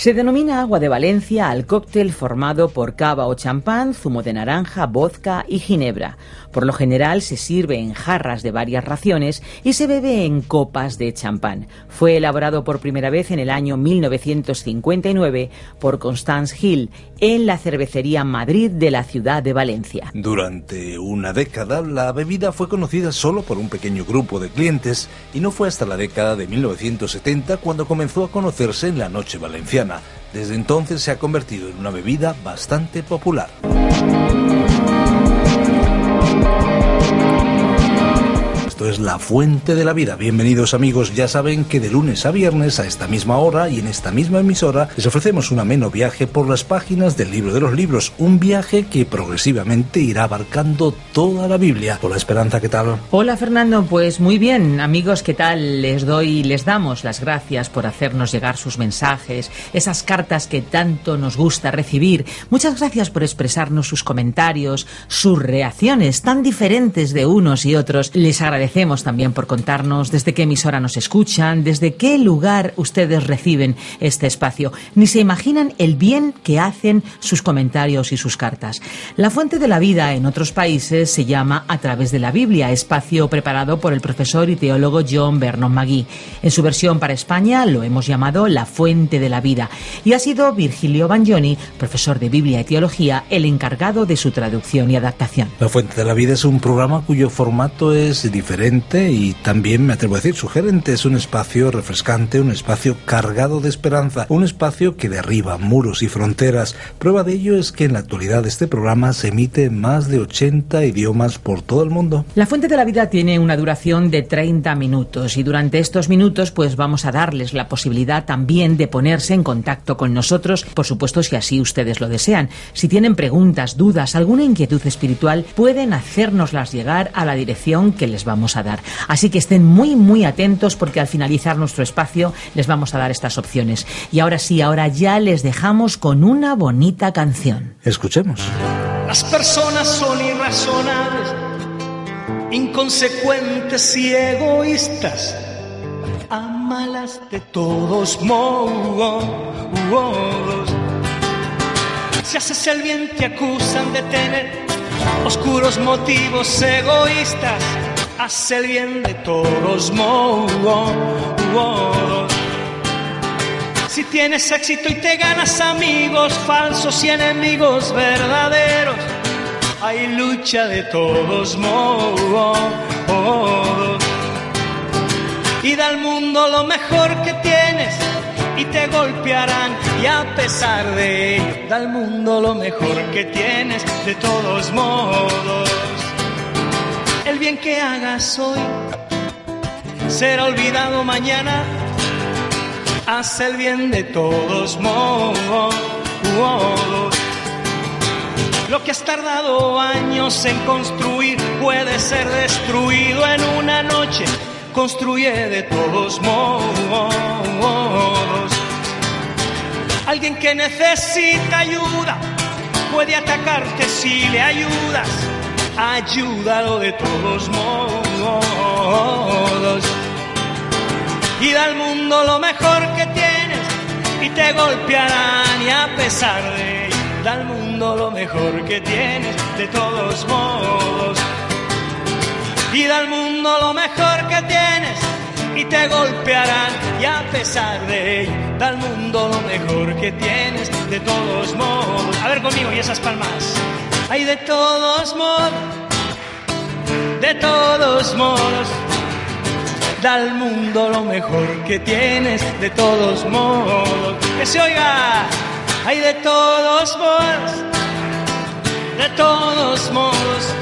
Se denomina agua de Valencia al cóctel formado por cava o champán, zumo de naranja, vodka y ginebra. Por lo general se sirve en jarras de varias raciones y se bebe en copas de champán. Fue elaborado por primera vez en el año 1959 por Constance Hill en la cervecería Madrid de la ciudad de Valencia. Durante una década la bebida fue conocida solo por un pequeño grupo de clientes y no fue hasta la década de 1970 cuando comenzó a conocerse en la noche valenciana. Desde entonces se ha convertido en una bebida bastante popular. Es La Fuente de la Vida. Bienvenidos amigos, ya saben que de lunes a viernes a esta misma hora y en esta misma emisora les ofrecemos un ameno viaje por las páginas del libro de los libros, un viaje que progresivamente irá abarcando toda la Biblia. Hola Esperanza, ¿qué tal? Hola Fernando, pues muy bien, amigos, ¿qué tal? Les doy, les damos las gracias por hacernos llegar sus mensajes, esas cartas que tanto nos gusta recibir. Muchas gracias por expresarnos sus comentarios, sus reacciones tan diferentes de unos y otros. Les agradecemos agradecemos también por contarnos desde qué emisora nos escuchan, desde qué lugar ustedes reciben este espacio. Ni se imaginan el bien que hacen sus comentarios y sus cartas. La fuente de la vida en otros países se llama A través de la Biblia, espacio preparado por el profesor y teólogo John Vernon Magui. En su versión para España lo hemos llamado La fuente de la vida y ha sido Virgilio Bagnoni, profesor de Biblia y teología, el encargado de su traducción y adaptación. La fuente de la vida es un programa cuyo formato es diferente y también me atrevo a decir sugerente. Es un espacio refrescante, un espacio cargado de esperanza, un espacio que derriba muros y fronteras. Prueba de ello es que en la actualidad este programa se emite en más de 80 idiomas por todo el mundo. La Fuente de la Vida tiene una duración de 30 minutos y durante estos minutos pues vamos a darles la posibilidad también de ponerse en contacto con nosotros, por supuesto si así ustedes lo desean. Si tienen preguntas, dudas, alguna inquietud espiritual, pueden hacérnoslas llegar a la dirección que les vamos a dar. Así que estén muy, muy atentos porque al finalizar nuestro espacio les vamos a dar estas opciones. Y ahora sí, ahora ya les dejamos con una bonita canción. Escuchemos. Las personas son irrazonables, inconsecuentes y egoístas. Amalas de todos modos. Si haces el bien te acusan de tener oscuros motivos egoístas haz el bien de todos modos. Si tienes éxito y te ganas amigos falsos y enemigos verdaderos, hay lucha de todos modos. Y da al mundo lo mejor que tienes y te golpearán y a pesar de ello, da al mundo lo mejor que tienes de todos modos bien que hagas hoy será olvidado mañana. Haz el bien de todos modos. Lo que has tardado años en construir puede ser destruido en una noche. Construye de todos modos. Alguien que necesita ayuda puede atacarte si le ayudas ayúdalo de todos modos. Y da al mundo lo mejor que tienes y te golpearán y a pesar de ello, da al mundo lo mejor que tienes de todos modos. Y da al mundo lo mejor que tienes y te golpearán y a pesar de ello, da al mundo lo mejor que tienes de todos modos. A ver conmigo y esas palmas. Hay de todos modos, de todos modos. Da al mundo lo mejor que tienes, de todos modos. Que se oiga, hay de todos modos, de todos modos.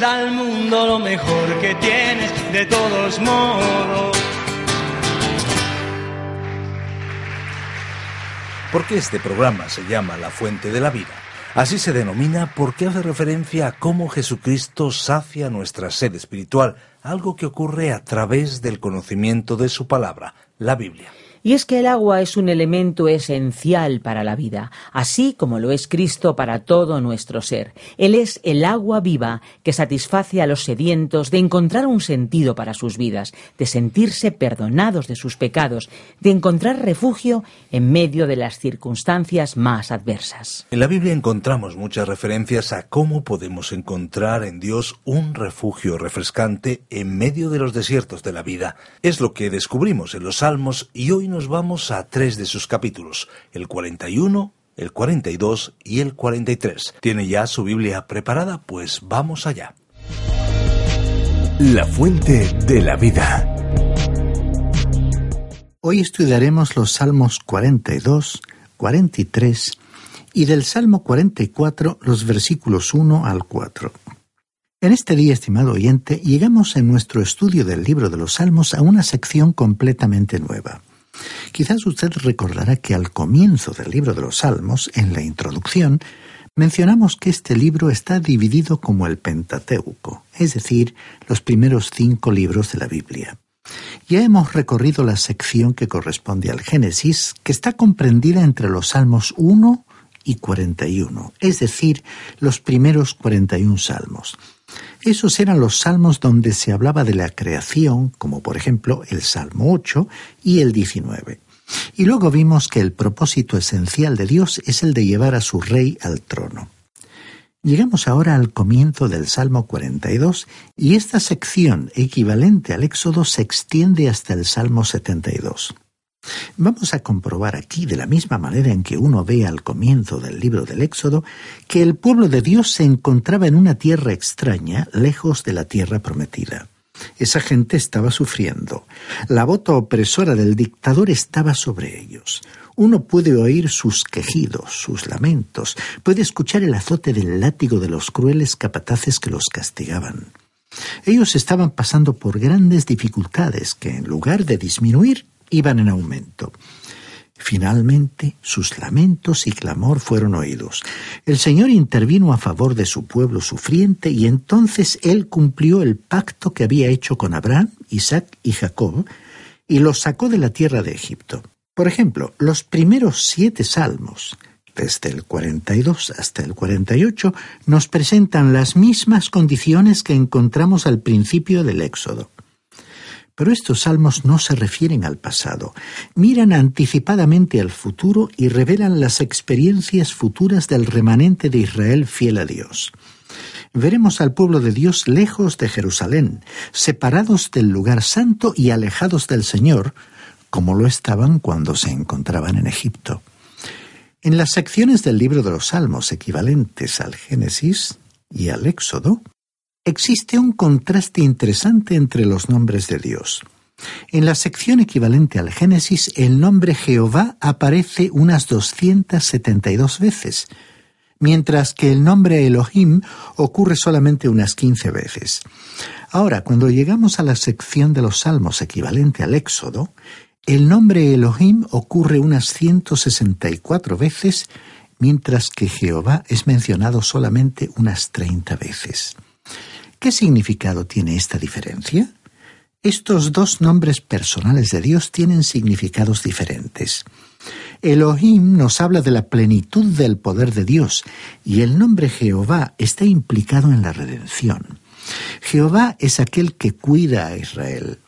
Da al mundo lo mejor que tienes, de todos modos. Porque este programa se llama La Fuente de la Vida? Así se denomina porque hace referencia a cómo Jesucristo sacia nuestra sed espiritual, algo que ocurre a través del conocimiento de su palabra, la Biblia. Y es que el agua es un elemento esencial para la vida, así como lo es Cristo para todo nuestro ser. Él es el agua viva que satisface a los sedientos de encontrar un sentido para sus vidas, de sentirse perdonados de sus pecados, de encontrar refugio en medio de las circunstancias más adversas. En la Biblia encontramos muchas referencias a cómo podemos encontrar en Dios un refugio refrescante en medio de los desiertos de la vida. Es lo que descubrimos en los Salmos y hoy nos vamos a tres de sus capítulos, el 41, el 42 y el 43. ¿Tiene ya su Biblia preparada? Pues vamos allá. La fuente de la vida. Hoy estudiaremos los Salmos 42, 43 y del Salmo 44 los versículos 1 al 4. En este día, estimado oyente, llegamos en nuestro estudio del libro de los Salmos a una sección completamente nueva. Quizás usted recordará que al comienzo del libro de los Salmos, en la introducción, mencionamos que este libro está dividido como el Pentateuco, es decir, los primeros cinco libros de la Biblia. Ya hemos recorrido la sección que corresponde al Génesis, que está comprendida entre los Salmos 1 y 41, es decir, los primeros 41 salmos. Esos eran los salmos donde se hablaba de la creación, como por ejemplo el Salmo 8 y el 19. Y luego vimos que el propósito esencial de Dios es el de llevar a su rey al trono. Llegamos ahora al comienzo del Salmo 42 y esta sección equivalente al Éxodo se extiende hasta el Salmo 72. Vamos a comprobar aquí, de la misma manera en que uno ve al comienzo del libro del Éxodo, que el pueblo de Dios se encontraba en una tierra extraña, lejos de la tierra prometida. Esa gente estaba sufriendo. La bota opresora del dictador estaba sobre ellos. Uno puede oír sus quejidos, sus lamentos, puede escuchar el azote del látigo de los crueles capataces que los castigaban. Ellos estaban pasando por grandes dificultades que, en lugar de disminuir, iban en aumento. Finalmente, sus lamentos y clamor fueron oídos. El Señor intervino a favor de su pueblo sufriente y entonces Él cumplió el pacto que había hecho con Abraham, Isaac y Jacob y los sacó de la tierra de Egipto. Por ejemplo, los primeros siete salmos, desde el 42 hasta el 48, nos presentan las mismas condiciones que encontramos al principio del Éxodo. Pero estos salmos no se refieren al pasado, miran anticipadamente al futuro y revelan las experiencias futuras del remanente de Israel fiel a Dios. Veremos al pueblo de Dios lejos de Jerusalén, separados del lugar santo y alejados del Señor, como lo estaban cuando se encontraban en Egipto. En las secciones del libro de los Salmos equivalentes al Génesis y al Éxodo, Existe un contraste interesante entre los nombres de Dios. En la sección equivalente al Génesis, el nombre Jehová aparece unas 272 veces, mientras que el nombre Elohim ocurre solamente unas 15 veces. Ahora, cuando llegamos a la sección de los Salmos equivalente al Éxodo, el nombre Elohim ocurre unas 164 veces, mientras que Jehová es mencionado solamente unas 30 veces. ¿Qué significado tiene esta diferencia? Estos dos nombres personales de Dios tienen significados diferentes. Elohim nos habla de la plenitud del poder de Dios y el nombre Jehová está implicado en la redención. Jehová es aquel que cuida a Israel.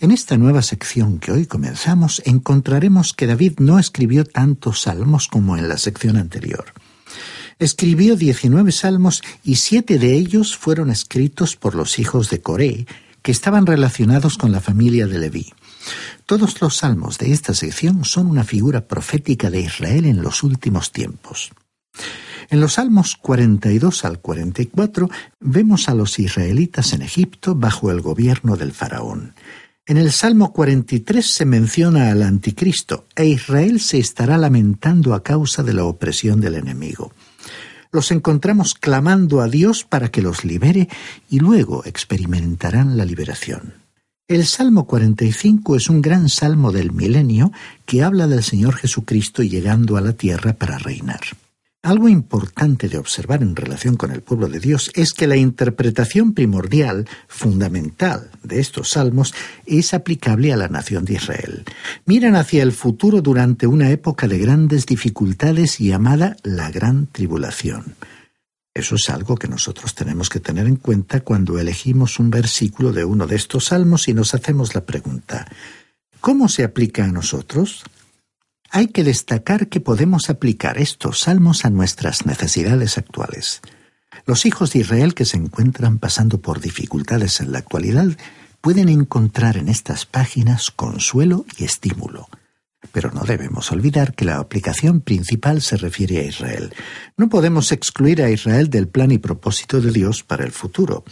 En esta nueva sección que hoy comenzamos encontraremos que David no escribió tantos salmos como en la sección anterior. Escribió 19 salmos y siete de ellos fueron escritos por los hijos de Coré, que estaban relacionados con la familia de Leví. Todos los salmos de esta sección son una figura profética de Israel en los últimos tiempos. En los salmos 42 al 44 vemos a los israelitas en Egipto bajo el gobierno del faraón. En el Salmo 43 se menciona al anticristo e Israel se estará lamentando a causa de la opresión del enemigo los encontramos clamando a Dios para que los libere y luego experimentarán la liberación. El Salmo 45 es un gran salmo del milenio que habla del Señor Jesucristo llegando a la tierra para reinar. Algo importante de observar en relación con el pueblo de Dios es que la interpretación primordial, fundamental de estos salmos es aplicable a la nación de Israel. Miran hacia el futuro durante una época de grandes dificultades llamada la Gran Tribulación. Eso es algo que nosotros tenemos que tener en cuenta cuando elegimos un versículo de uno de estos salmos y nos hacemos la pregunta, ¿cómo se aplica a nosotros? Hay que destacar que podemos aplicar estos salmos a nuestras necesidades actuales. Los hijos de Israel que se encuentran pasando por dificultades en la actualidad pueden encontrar en estas páginas consuelo y estímulo. Pero no debemos olvidar que la aplicación principal se refiere a Israel. No podemos excluir a Israel del plan y propósito de Dios para el futuro.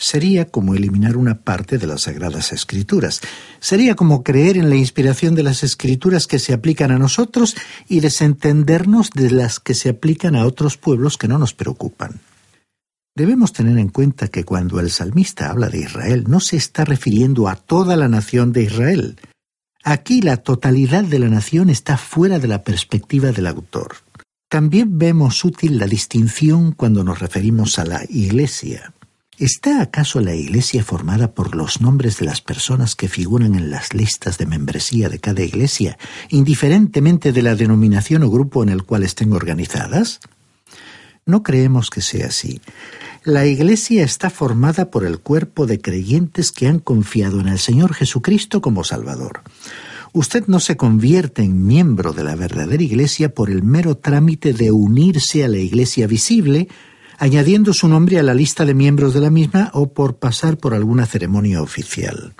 Sería como eliminar una parte de las Sagradas Escrituras. Sería como creer en la inspiración de las Escrituras que se aplican a nosotros y desentendernos de las que se aplican a otros pueblos que no nos preocupan. Debemos tener en cuenta que cuando el salmista habla de Israel no se está refiriendo a toda la nación de Israel. Aquí la totalidad de la nación está fuera de la perspectiva del autor. También vemos útil la distinción cuando nos referimos a la Iglesia. ¿Está acaso la Iglesia formada por los nombres de las personas que figuran en las listas de membresía de cada Iglesia, indiferentemente de la denominación o grupo en el cual estén organizadas? No creemos que sea así. La Iglesia está formada por el cuerpo de creyentes que han confiado en el Señor Jesucristo como Salvador. Usted no se convierte en miembro de la verdadera Iglesia por el mero trámite de unirse a la Iglesia visible, añadiendo su nombre a la lista de miembros de la misma o por pasar por alguna ceremonia oficial.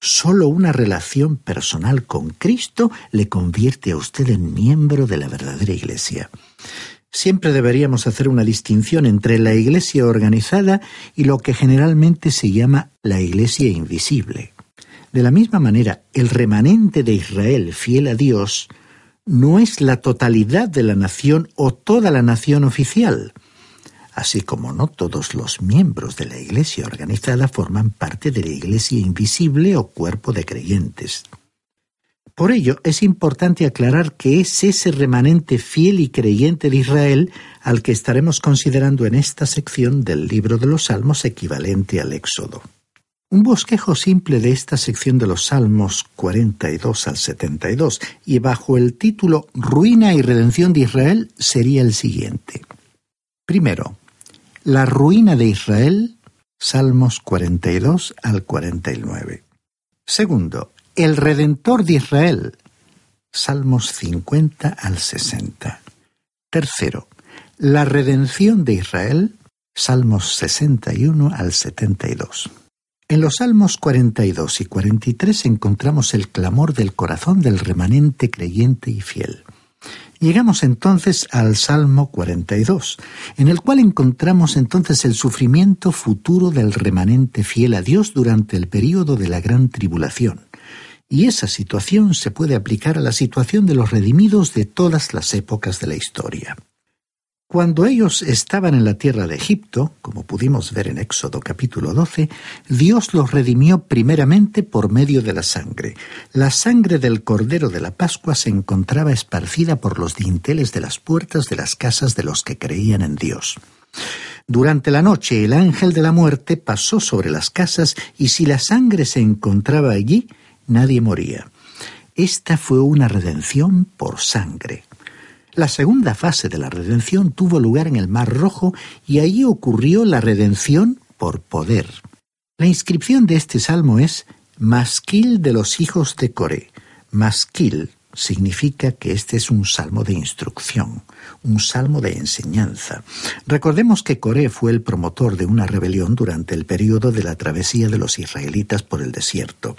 Solo una relación personal con Cristo le convierte a usted en miembro de la verdadera Iglesia. Siempre deberíamos hacer una distinción entre la iglesia organizada y lo que generalmente se llama la iglesia invisible. De la misma manera, el remanente de Israel fiel a Dios no es la totalidad de la nación o toda la nación oficial, así como no todos los miembros de la iglesia organizada forman parte de la iglesia invisible o cuerpo de creyentes. Por ello, es importante aclarar que es ese remanente fiel y creyente de Israel al que estaremos considerando en esta sección del libro de los Salmos equivalente al Éxodo. Un bosquejo simple de esta sección de los Salmos 42 al 72 y bajo el título Ruina y redención de Israel sería el siguiente. Primero, la ruina de Israel, Salmos 42 al 49. Segundo, el Redentor de Israel. Salmos 50 al 60. Tercero, la redención de Israel. Salmos 61 al 72. En los Salmos 42 y 43 encontramos el clamor del corazón del remanente creyente y fiel. Llegamos entonces al Salmo 42, en el cual encontramos entonces el sufrimiento futuro del remanente fiel a Dios durante el período de la gran tribulación. Y esa situación se puede aplicar a la situación de los redimidos de todas las épocas de la historia. Cuando ellos estaban en la tierra de Egipto, como pudimos ver en Éxodo capítulo 12, Dios los redimió primeramente por medio de la sangre. La sangre del Cordero de la Pascua se encontraba esparcida por los dinteles de las puertas de las casas de los que creían en Dios. Durante la noche el ángel de la muerte pasó sobre las casas y si la sangre se encontraba allí, nadie moría. Esta fue una redención por sangre. La segunda fase de la redención tuvo lugar en el Mar Rojo y allí ocurrió la redención por poder. La inscripción de este salmo es Masquil de los hijos de Coré. Masquil significa que este es un salmo de instrucción, un salmo de enseñanza. Recordemos que Coré fue el promotor de una rebelión durante el período de la travesía de los israelitas por el desierto.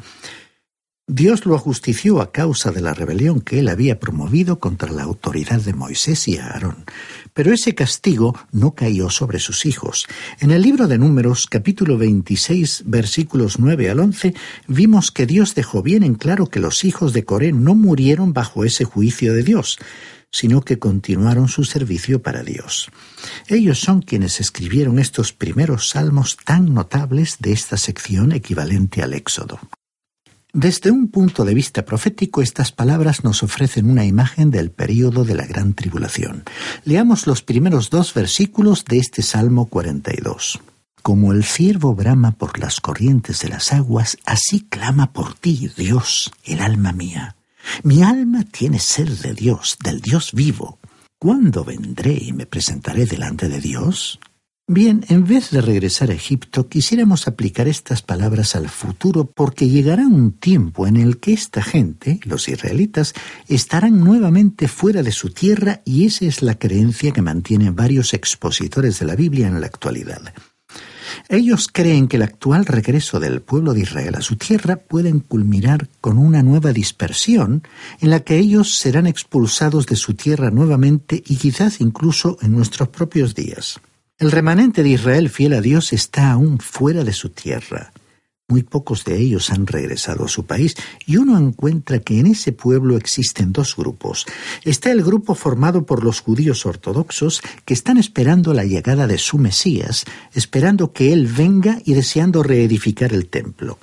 Dios lo ajustició a causa de la rebelión que él había promovido contra la autoridad de Moisés y Aarón. Pero ese castigo no cayó sobre sus hijos. En el libro de Números, capítulo 26, versículos 9 al 11, vimos que Dios dejó bien en claro que los hijos de Coré no murieron bajo ese juicio de Dios, sino que continuaron su servicio para Dios. Ellos son quienes escribieron estos primeros salmos tan notables de esta sección equivalente al Éxodo. Desde un punto de vista profético, estas palabras nos ofrecen una imagen del período de la gran tribulación. Leamos los primeros dos versículos de este Salmo 42. Como el ciervo brama por las corrientes de las aguas, así clama por ti, Dios, el alma mía. Mi alma tiene sed de Dios, del Dios vivo. ¿Cuándo vendré y me presentaré delante de Dios? Bien, en vez de regresar a Egipto, quisiéramos aplicar estas palabras al futuro porque llegará un tiempo en el que esta gente, los israelitas, estarán nuevamente fuera de su tierra y esa es la creencia que mantienen varios expositores de la Biblia en la actualidad. Ellos creen que el actual regreso del pueblo de Israel a su tierra pueden culminar con una nueva dispersión en la que ellos serán expulsados de su tierra nuevamente y quizás incluso en nuestros propios días. El remanente de Israel fiel a Dios está aún fuera de su tierra. Muy pocos de ellos han regresado a su país y uno encuentra que en ese pueblo existen dos grupos. Está el grupo formado por los judíos ortodoxos que están esperando la llegada de su Mesías, esperando que Él venga y deseando reedificar el templo.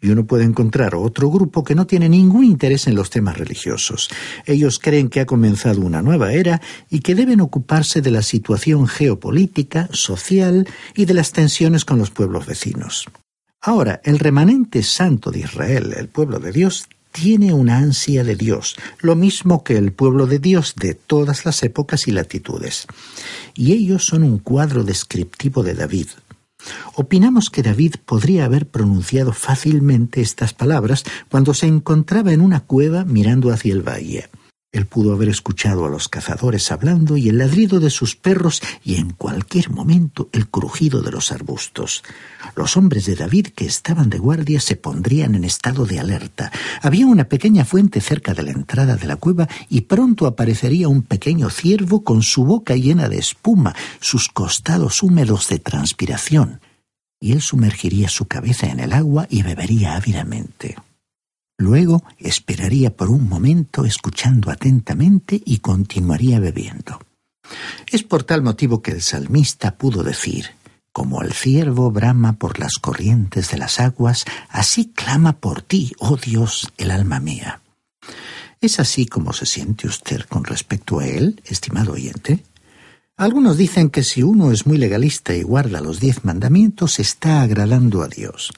Y uno puede encontrar otro grupo que no tiene ningún interés en los temas religiosos. Ellos creen que ha comenzado una nueva era y que deben ocuparse de la situación geopolítica, social y de las tensiones con los pueblos vecinos. Ahora, el remanente santo de Israel, el pueblo de Dios, tiene una ansia de Dios, lo mismo que el pueblo de Dios de todas las épocas y latitudes. Y ellos son un cuadro descriptivo de David. Opinamos que David podría haber pronunciado fácilmente estas palabras cuando se encontraba en una cueva mirando hacia el valle. Él pudo haber escuchado a los cazadores hablando y el ladrido de sus perros y en cualquier momento el crujido de los arbustos. Los hombres de David que estaban de guardia se pondrían en estado de alerta. Había una pequeña fuente cerca de la entrada de la cueva y pronto aparecería un pequeño ciervo con su boca llena de espuma, sus costados húmedos de transpiración. Y él sumergiría su cabeza en el agua y bebería ávidamente. Luego esperaría por un momento escuchando atentamente y continuaría bebiendo. Es por tal motivo que el salmista pudo decir, como el ciervo brama por las corrientes de las aguas, así clama por ti, oh Dios, el alma mía. ¿Es así como se siente usted con respecto a él, estimado oyente? Algunos dicen que si uno es muy legalista y guarda los diez mandamientos, está agradando a Dios.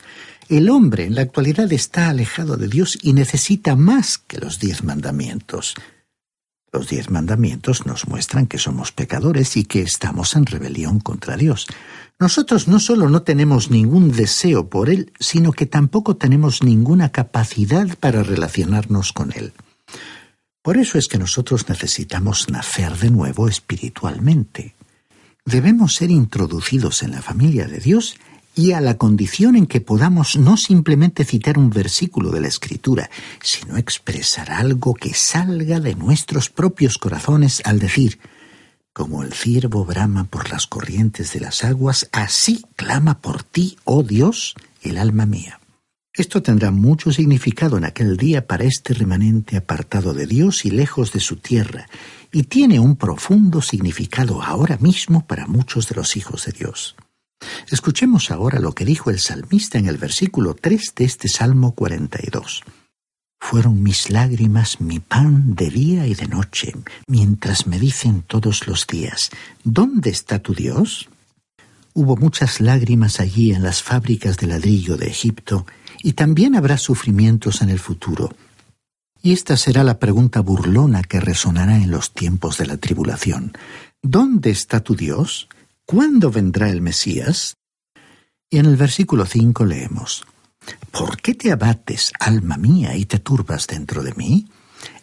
El hombre en la actualidad está alejado de Dios y necesita más que los diez mandamientos. Los diez mandamientos nos muestran que somos pecadores y que estamos en rebelión contra Dios. Nosotros no solo no tenemos ningún deseo por Él, sino que tampoco tenemos ninguna capacidad para relacionarnos con Él. Por eso es que nosotros necesitamos nacer de nuevo espiritualmente. Debemos ser introducidos en la familia de Dios y a la condición en que podamos no simplemente citar un versículo de la Escritura, sino expresar algo que salga de nuestros propios corazones al decir, como el ciervo brama por las corrientes de las aguas, así clama por ti, oh Dios, el alma mía. Esto tendrá mucho significado en aquel día para este remanente apartado de Dios y lejos de su tierra, y tiene un profundo significado ahora mismo para muchos de los hijos de Dios. Escuchemos ahora lo que dijo el salmista en el versículo 3 de este Salmo 42. Fueron mis lágrimas mi pan de día y de noche, mientras me dicen todos los días, ¿dónde está tu Dios? Hubo muchas lágrimas allí en las fábricas de ladrillo de Egipto, y también habrá sufrimientos en el futuro. Y esta será la pregunta burlona que resonará en los tiempos de la tribulación. ¿Dónde está tu Dios? ¿Cuándo vendrá el Mesías? Y en el versículo 5 leemos, ¿Por qué te abates, alma mía, y te turbas dentro de mí?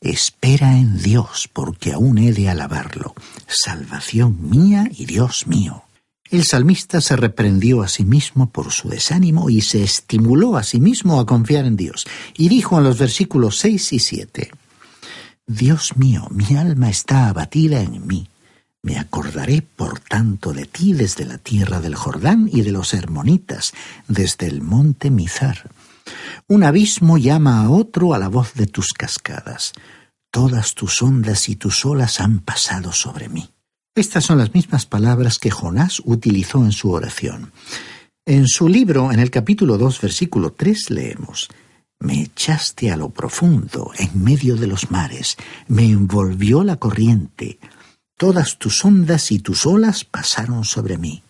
Espera en Dios, porque aún he de alabarlo, salvación mía y Dios mío. El salmista se reprendió a sí mismo por su desánimo y se estimuló a sí mismo a confiar en Dios, y dijo en los versículos 6 y 7, Dios mío, mi alma está abatida en mí me acordaré, por tanto, de ti desde la tierra del Jordán y de los Hermonitas, desde el monte Mizar. Un abismo llama a otro a la voz de tus cascadas. Todas tus ondas y tus olas han pasado sobre mí. Estas son las mismas palabras que Jonás utilizó en su oración. En su libro, en el capítulo 2, versículo 3, leemos, Me echaste a lo profundo, en medio de los mares, me envolvió la corriente, todas tus ondas y tus olas pasaron sobre mí.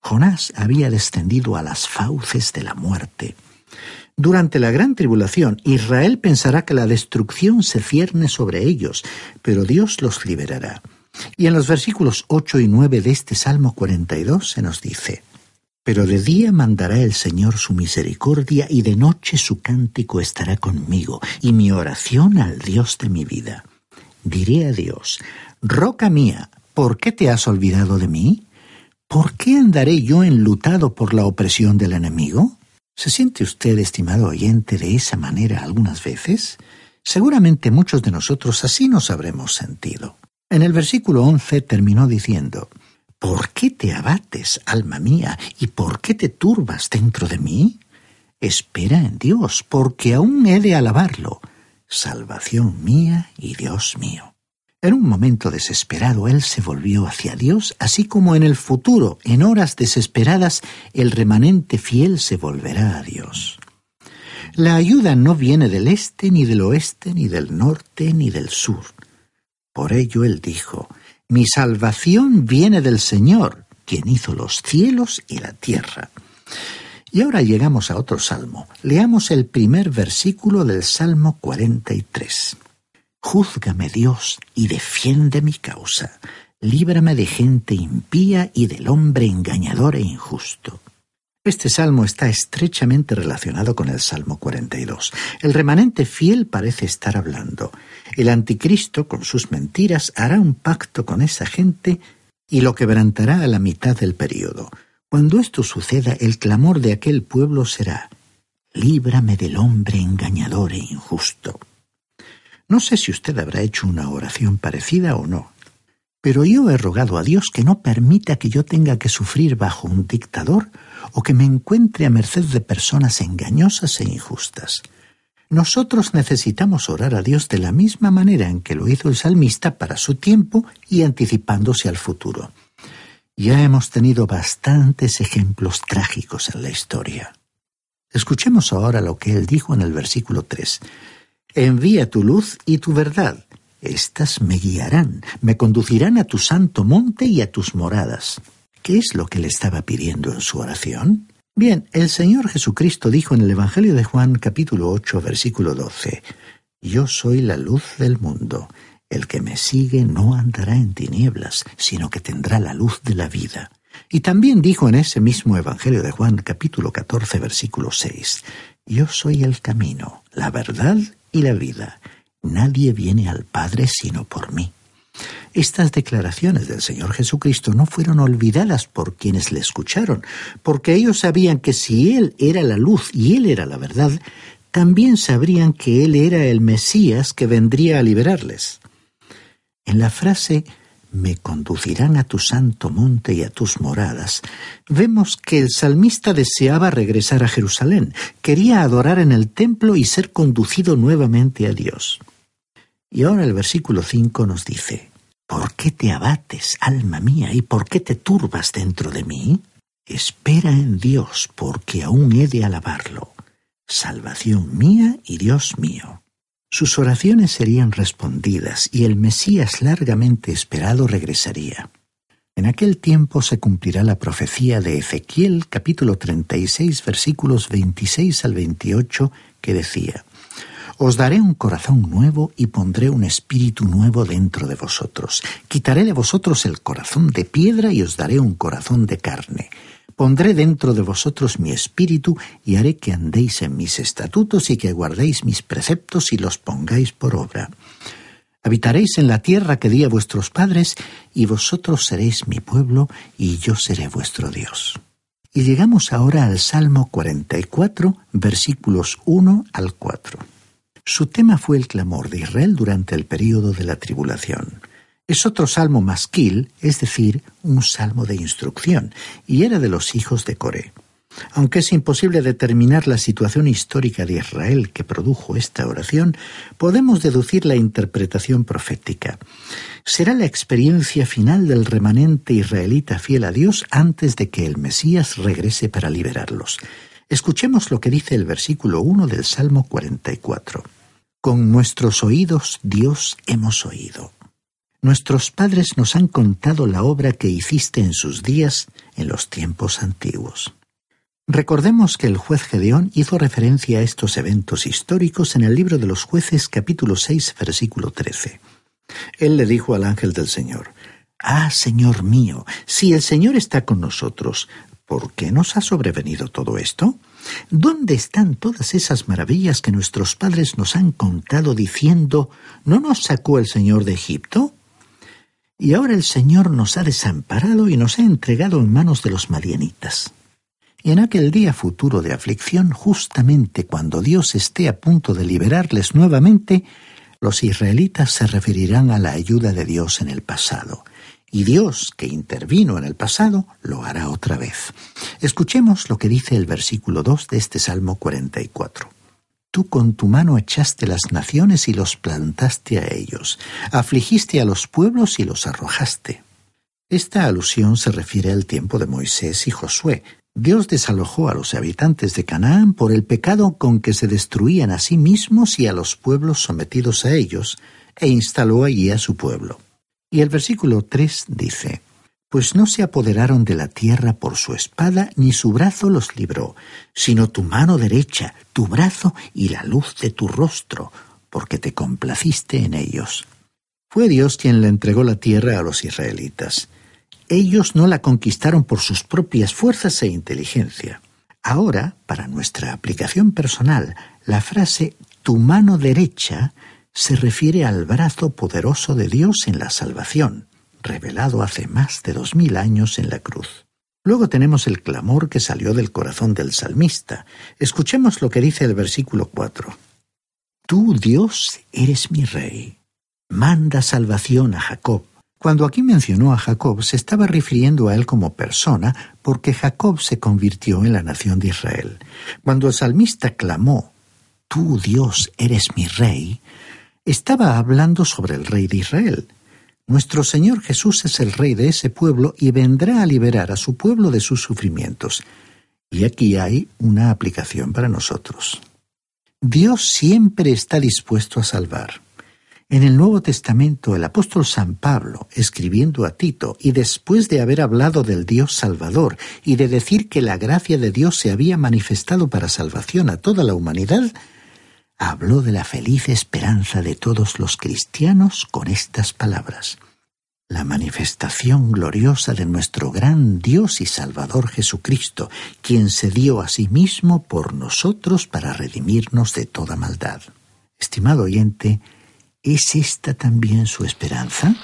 Jonás había descendido a las fauces de la muerte. Durante la gran tribulación, Israel pensará que la destrucción se cierne sobre ellos, pero Dios los liberará. Y en los versículos 8 y 9 de este Salmo 42 se nos dice, Pero de día mandará el Señor su misericordia y de noche su cántico estará conmigo y mi oración al Dios de mi vida. Diré a Dios, Roca mía, ¿por qué te has olvidado de mí? ¿Por qué andaré yo enlutado por la opresión del enemigo? ¿Se siente usted, estimado oyente, de esa manera algunas veces? Seguramente muchos de nosotros así nos habremos sentido. En el versículo once terminó diciendo, ¿Por qué te abates, alma mía, y por qué te turbas dentro de mí? Espera en Dios, porque aún he de alabarlo, salvación mía y Dios mío. En un momento desesperado él se volvió hacia Dios, así como en el futuro, en horas desesperadas, el remanente fiel se volverá a Dios. La ayuda no viene del este, ni del oeste, ni del norte, ni del sur. Por ello él dijo, Mi salvación viene del Señor, quien hizo los cielos y la tierra. Y ahora llegamos a otro salmo. Leamos el primer versículo del Salmo 43. Júzgame Dios y defiende mi causa. Líbrame de gente impía y del hombre engañador e injusto. Este salmo está estrechamente relacionado con el Salmo 42. El remanente fiel parece estar hablando. El anticristo, con sus mentiras, hará un pacto con esa gente y lo quebrantará a la mitad del período. Cuando esto suceda, el clamor de aquel pueblo será Líbrame del hombre engañador e injusto. No sé si usted habrá hecho una oración parecida o no, pero yo he rogado a Dios que no permita que yo tenga que sufrir bajo un dictador o que me encuentre a merced de personas engañosas e injustas. Nosotros necesitamos orar a Dios de la misma manera en que lo hizo el salmista para su tiempo y anticipándose al futuro. Ya hemos tenido bastantes ejemplos trágicos en la historia. Escuchemos ahora lo que él dijo en el versículo 3. Envía tu luz y tu verdad. Estas me guiarán, me conducirán a tu santo monte y a tus moradas. ¿Qué es lo que le estaba pidiendo en su oración? Bien, el Señor Jesucristo dijo en el Evangelio de Juan capítulo 8 versículo 12, Yo soy la luz del mundo. El que me sigue no andará en tinieblas, sino que tendrá la luz de la vida. Y también dijo en ese mismo Evangelio de Juan capítulo 14 versículo 6, Yo soy el camino, la verdad y la vida. Nadie viene al Padre sino por mí. Estas declaraciones del Señor Jesucristo no fueron olvidadas por quienes le escucharon, porque ellos sabían que si Él era la luz y Él era la verdad, también sabrían que Él era el Mesías que vendría a liberarles. En la frase me conducirán a tu santo monte y a tus moradas, vemos que el salmista deseaba regresar a Jerusalén, quería adorar en el templo y ser conducido nuevamente a Dios. Y ahora el versículo 5 nos dice, ¿Por qué te abates, alma mía, y por qué te turbas dentro de mí? Espera en Dios, porque aún he de alabarlo, salvación mía y Dios mío. Sus oraciones serían respondidas y el Mesías largamente esperado regresaría. En aquel tiempo se cumplirá la profecía de Ezequiel capítulo 36 versículos 26 al 28 que decía, Os daré un corazón nuevo y pondré un espíritu nuevo dentro de vosotros. Quitaré de vosotros el corazón de piedra y os daré un corazón de carne Pondré dentro de vosotros mi espíritu y haré que andéis en mis estatutos y que guardéis mis preceptos y los pongáis por obra. Habitaréis en la tierra que di a vuestros padres, y vosotros seréis mi pueblo, y yo seré vuestro Dios. Y llegamos ahora al Salmo 44, versículos 1 al 4. Su tema fue el clamor de Israel durante el período de la tribulación. Es otro salmo masquil, es decir, un salmo de instrucción, y era de los hijos de Coré. Aunque es imposible determinar la situación histórica de Israel que produjo esta oración, podemos deducir la interpretación profética. Será la experiencia final del remanente israelita fiel a Dios antes de que el Mesías regrese para liberarlos. Escuchemos lo que dice el versículo 1 del Salmo 44. Con nuestros oídos, Dios, hemos oído. Nuestros padres nos han contado la obra que hiciste en sus días en los tiempos antiguos. Recordemos que el juez Gedeón hizo referencia a estos eventos históricos en el libro de los jueces capítulo 6 versículo 13. Él le dijo al ángel del Señor, Ah, Señor mío, si el Señor está con nosotros, ¿por qué nos ha sobrevenido todo esto? ¿Dónde están todas esas maravillas que nuestros padres nos han contado diciendo, ¿no nos sacó el Señor de Egipto? Y ahora el Señor nos ha desamparado y nos ha entregado en manos de los madianitas. Y en aquel día futuro de aflicción, justamente cuando Dios esté a punto de liberarles nuevamente, los israelitas se referirán a la ayuda de Dios en el pasado. Y Dios, que intervino en el pasado, lo hará otra vez. Escuchemos lo que dice el versículo 2 de este Salmo 44. Tú con tu mano echaste las naciones y los plantaste a ellos, afligiste a los pueblos y los arrojaste. Esta alusión se refiere al tiempo de Moisés y Josué. Dios desalojó a los habitantes de Canaán por el pecado con que se destruían a sí mismos y a los pueblos sometidos a ellos, e instaló allí a su pueblo. Y el versículo 3 dice, pues no se apoderaron de la tierra por su espada, ni su brazo los libró, sino tu mano derecha, tu brazo y la luz de tu rostro, porque te complaciste en ellos. Fue Dios quien le entregó la tierra a los israelitas. Ellos no la conquistaron por sus propias fuerzas e inteligencia. Ahora, para nuestra aplicación personal, la frase tu mano derecha se refiere al brazo poderoso de Dios en la salvación revelado hace más de dos mil años en la cruz. Luego tenemos el clamor que salió del corazón del salmista. Escuchemos lo que dice el versículo 4. Tú, Dios, eres mi rey. Manda salvación a Jacob. Cuando aquí mencionó a Jacob, se estaba refiriendo a él como persona, porque Jacob se convirtió en la nación de Israel. Cuando el salmista clamó, Tú, Dios, eres mi rey, estaba hablando sobre el rey de Israel. Nuestro Señor Jesús es el Rey de ese pueblo y vendrá a liberar a su pueblo de sus sufrimientos. Y aquí hay una aplicación para nosotros. Dios siempre está dispuesto a salvar. En el Nuevo Testamento, el apóstol San Pablo, escribiendo a Tito, y después de haber hablado del Dios Salvador y de decir que la gracia de Dios se había manifestado para salvación a toda la humanidad, habló de la feliz esperanza de todos los cristianos con estas palabras. La manifestación gloriosa de nuestro gran Dios y Salvador Jesucristo, quien se dio a sí mismo por nosotros para redimirnos de toda maldad. Estimado oyente, ¿es esta también su esperanza?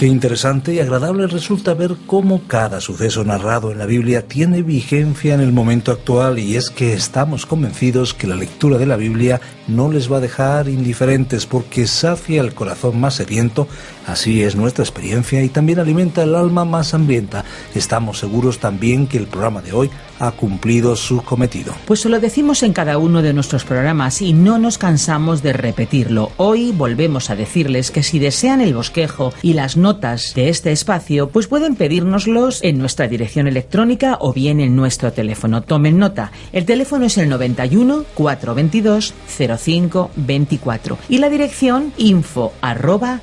Qué interesante y agradable resulta ver cómo cada suceso narrado en la Biblia tiene vigencia en el momento actual y es que estamos convencidos que la lectura de la Biblia no les va a dejar indiferentes porque sacia el corazón más sediento, así es nuestra experiencia y también alimenta el alma más hambrienta. Estamos seguros también que el programa de hoy ha cumplido su cometido. Pues lo decimos en cada uno de nuestros programas y no nos cansamos de repetirlo. Hoy volvemos a decirles que si desean el bosquejo y las notas de este espacio, pues pueden pedírnoslos en nuestra dirección electrónica o bien en nuestro teléfono. Tomen nota. El teléfono es el 91 422 05 24 y la dirección info arroba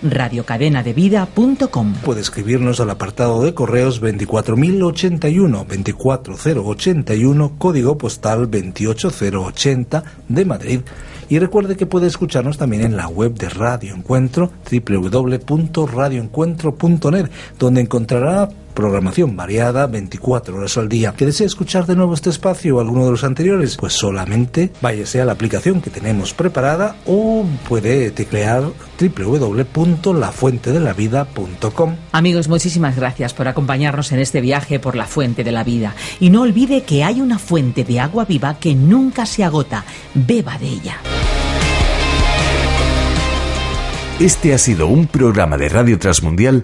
Puede escribirnos al apartado de correos 24081 24080 código postal 28080 de Madrid. Y recuerde que puede escucharnos también en la web de Radio Encuentro, www.radioencuentro.net, donde encontrará programación variada 24 horas al día. ¿Que desea escuchar de nuevo este espacio o alguno de los anteriores? Pues solamente váyase a la aplicación que tenemos preparada o puede teclear www.lafuentedelavida.com. Amigos, muchísimas gracias por acompañarnos en este viaje por la fuente de la vida. Y no olvide que hay una fuente de agua viva que nunca se agota. Beba de ella. Este ha sido un programa de Radio Transmundial